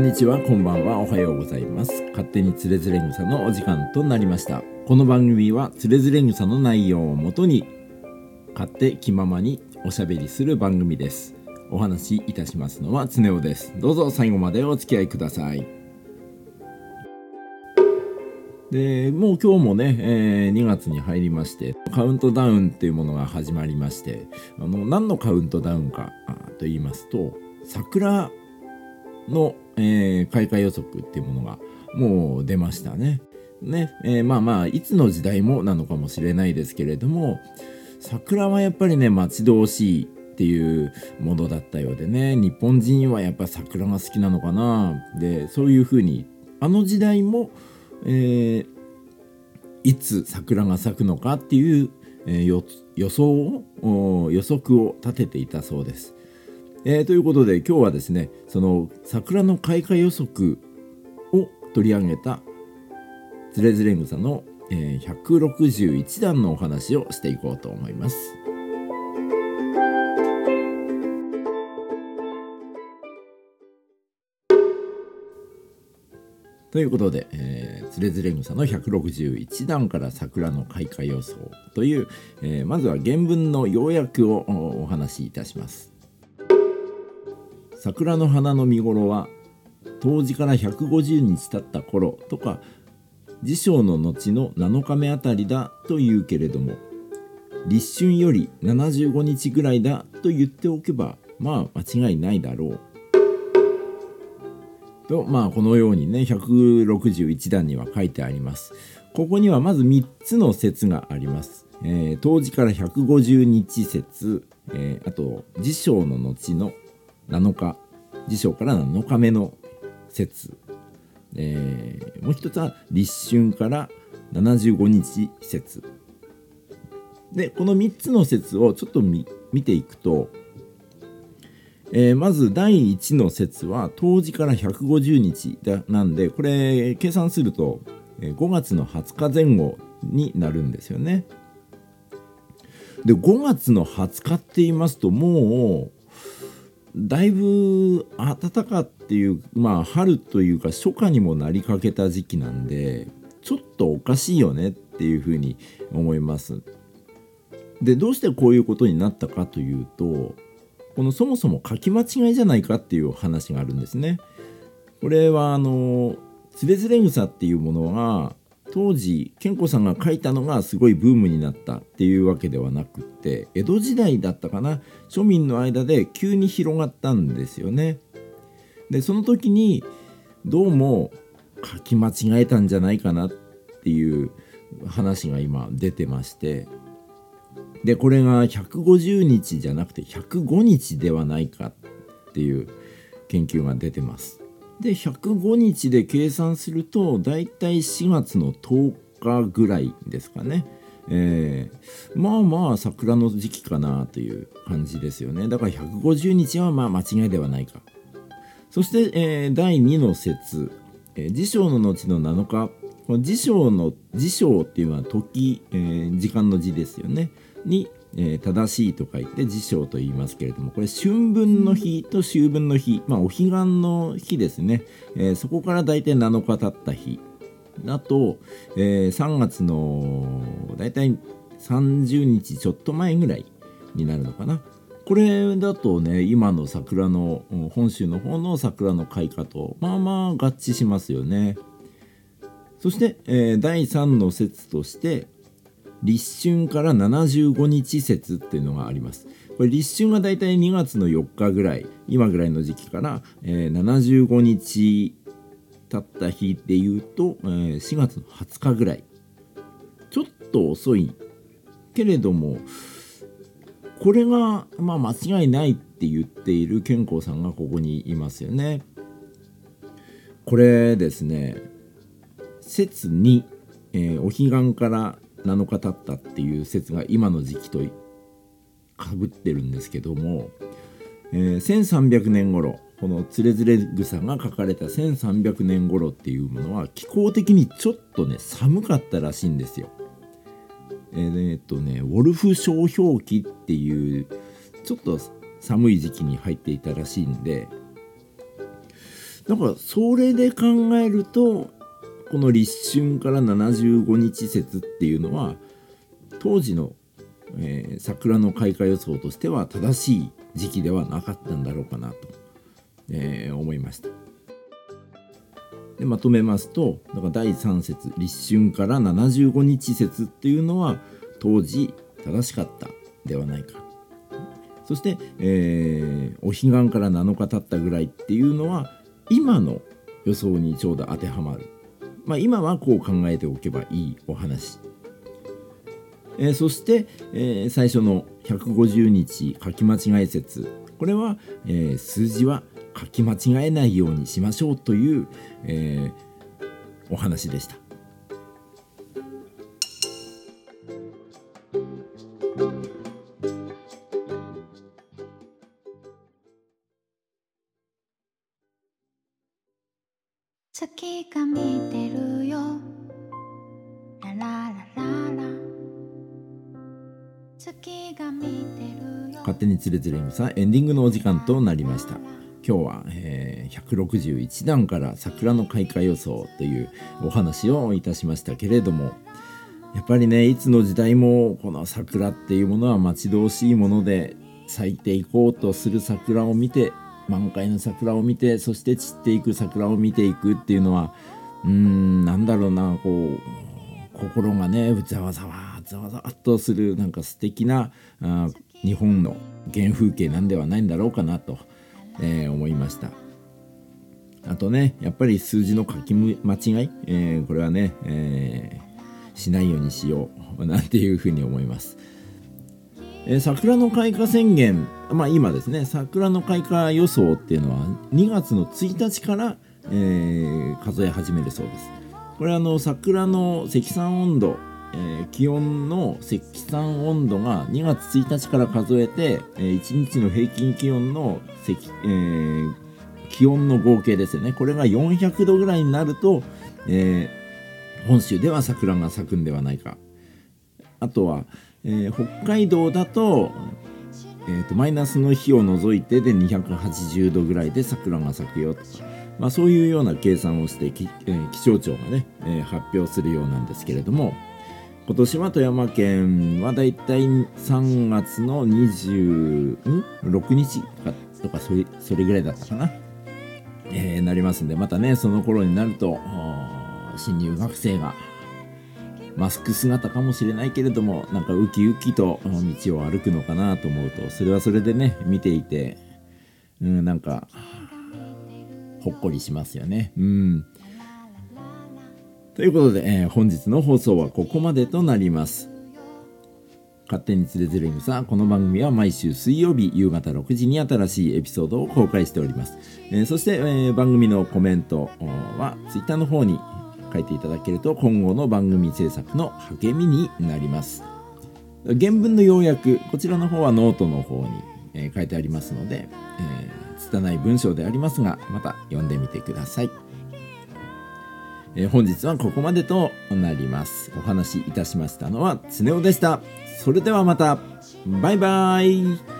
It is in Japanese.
んにちは、こんばんは、おはようございます。勝手につれづれ草のお時間となりました。この番組はつれづれ草の内容をもとに勝手気ままにおしゃべりする番組です。お話しいたしますのはつねおです。どうぞ最後までお付き合いください。でもう今日もね、えー2月に入りましてカウントダウンっていうものが始まりましてあの何のカウントダウンかと言いますと桜の、えー開花予測っていうものがもう出ましたね。ね、えーまあまあいつの時代もなのかもしれないですけれども桜はやっぱりね待ち遠しいっていうものだったようでね日本人はやっぱ桜が好きなのかなでそういうふうにあの時代も、えーいつ桜が咲くのかっていう、えー予想を予測を立てていたそうです。えーということで今日はですねその桜の開花予測を取り上げたつれづれ草の、えー161段のお話をしていこうと思います。ということで、えー、つれづれ草の161段から桜の開花予想という、えーまずは原文の要約をお話しいたします。桜の花の見頃は冬至から150日経った頃とか治承の後の7日目あたりだというけれども立春より75日ぐらいだと言っておけばまあ間違いないだろう。とまあこのようにね161段には書いてあります。ここにはまず3つの説があります。えー冬至から150日説、えーあと治承の後の7日治承から7日目の説、えーもう一つは立春から75日説でこの3つの説をちょっと見見ていくと、えーまず第1の説は冬至から150日だなんでこれ計算すると5月の20日前後になるんですよね。で5月の20日って言いますともうだいぶ暖かっていうまあ春というか初夏にもなりかけた時期なんでちょっとおかしいよねっていうふうに思います。でどうしてこういうことになったかというとこのそもそも書き間違いじゃないかっていう話があるんですね。これはあのつれづれ草っていうものが当時健子さんが書いたのがすごいブームになったっていうわけではなくって江戸時代だったかな庶民の間で急に広がったんですよね。でその時にどうも書き間違えたんじゃないかなっていう話が今出てましてでこれが150日じゃなくて105日ではないかっていう研究が出てます。で105日で計算するとだいたい4月の10日ぐらいですかね。えーまあまあ桜の時期かなという感じですよね。だから150日はまあ間違いではないか。そして、えー第2の説、えー、治承の後の7日この治承の治承っていうのは時、え時間の字ですよね。に、えー正しいと書いて治承と言いますけれどもこれ春分の日と秋分の日、まあ、お彼岸の日ですね、えーそこから大体7日経った日。あと、えー3月の大体30日ちょっと前ぐらいになるのかな。これだとね今の桜の本州の方の桜の開花とまあまあ合致しますよね。そして、え第3の説として立春から75日説っていうのがあります。これ立春が大体2月の4日ぐらい今ぐらいの時期から、えー75日経った日でいうと、えー4月の20日ぐらい。ちょっと遅いけれどもこれが、まあ、間違いないって言っている健康さんがここにいますよね。これですね説に、えーお彼岸から7日経ったっていう説が今の時期とかぶってるんですけども、えー1300年頃このつれづれ草が書かれた1300年頃っていうものは気候的にちょっとね寒かったらしいんですよ。えーっとねウォルフ小氷期っていうちょっと寒い時期に入っていたらしいんでだからそれで考えるとこの立春から75日説っていうのは当時の、えー、桜の開花予想としては正しい時期ではなかったんだろうかなと、えー、思いました。でまとめますとだから第3節立春から75日説っていうのは当時正しかったではないかそして、えー、お彼岸から7日経ったぐらいっていうのは今の予想にちょうど当てはまる、まあ、今はこう考えておけばいいお話、えー、そして、えー、最初の150日書き間違え説これは、えー、数字は書き間違えないようにしましょうという、え、お話でした。月が見てるよ。ラララララ。月が見てるよ。勝手につれづれにさエンディングのお時間となりました。今日は、えー、161段から桜の開花予想というお話をいたしましたけれどもやっぱりねいつの時代もこの桜っていうものは待ち遠しいもので咲いていこうとする桜を見て満開の桜を見てそして散っていく桜を見ていくっていうのはうーんなんだろうなこう心がねざわざわざわざわっとするなんか素敵なあ日本の原風景なんではないんだろうかなとえー、思いました。あとね、やっぱり数字の書き間違い、えー、これはね、えー、しないようにしよう、なんていうふうに思います。えー、桜の開花宣言、まあ今ですね、桜の開花予想っていうのは2月の1日から、えー、数え始めるそうです。これあの桜の積算温度えー、気温の積算温度が2月1日から数えて、え、1日の平均気温の積、え、気温の合計ですよねこれが400度ぐらいになると、え本州では桜が咲くんではないかあとは、え北海道だと,、えーと、マイナスの日を除いてで280度ぐらいで桜が咲くよと。まあ、そういうような計算をして気,、え気象庁がね、え発表するようなんですけれども、今年は富山県はだいたい3月の26日とかそれそれぐらいだったかな、えー、なりますんでまたねその頃になると新入学生がマスク姿かもしれないけれどもなんかウキウキと道を歩くのかなと思うとそれはそれでね見ていてうんなんかほっこりしますよねうんということで、えー、本日の放送はここまでとなります。勝手につれづれむさんこの番組は毎週水曜日夕方6時に新しいエピソードを公開しております。えー、そして、えー、番組のコメントは Twitter の方に書いていただけると今後の番組制作の励みになります。原文の要約、こちらの方はノートの方に、えー、書いてありますので、えー、拙い文章でありますが、また読んでみてください。えー、本日はここまでとなります。お話しいたしましたのは、つねおでした。それではまた、バイバイ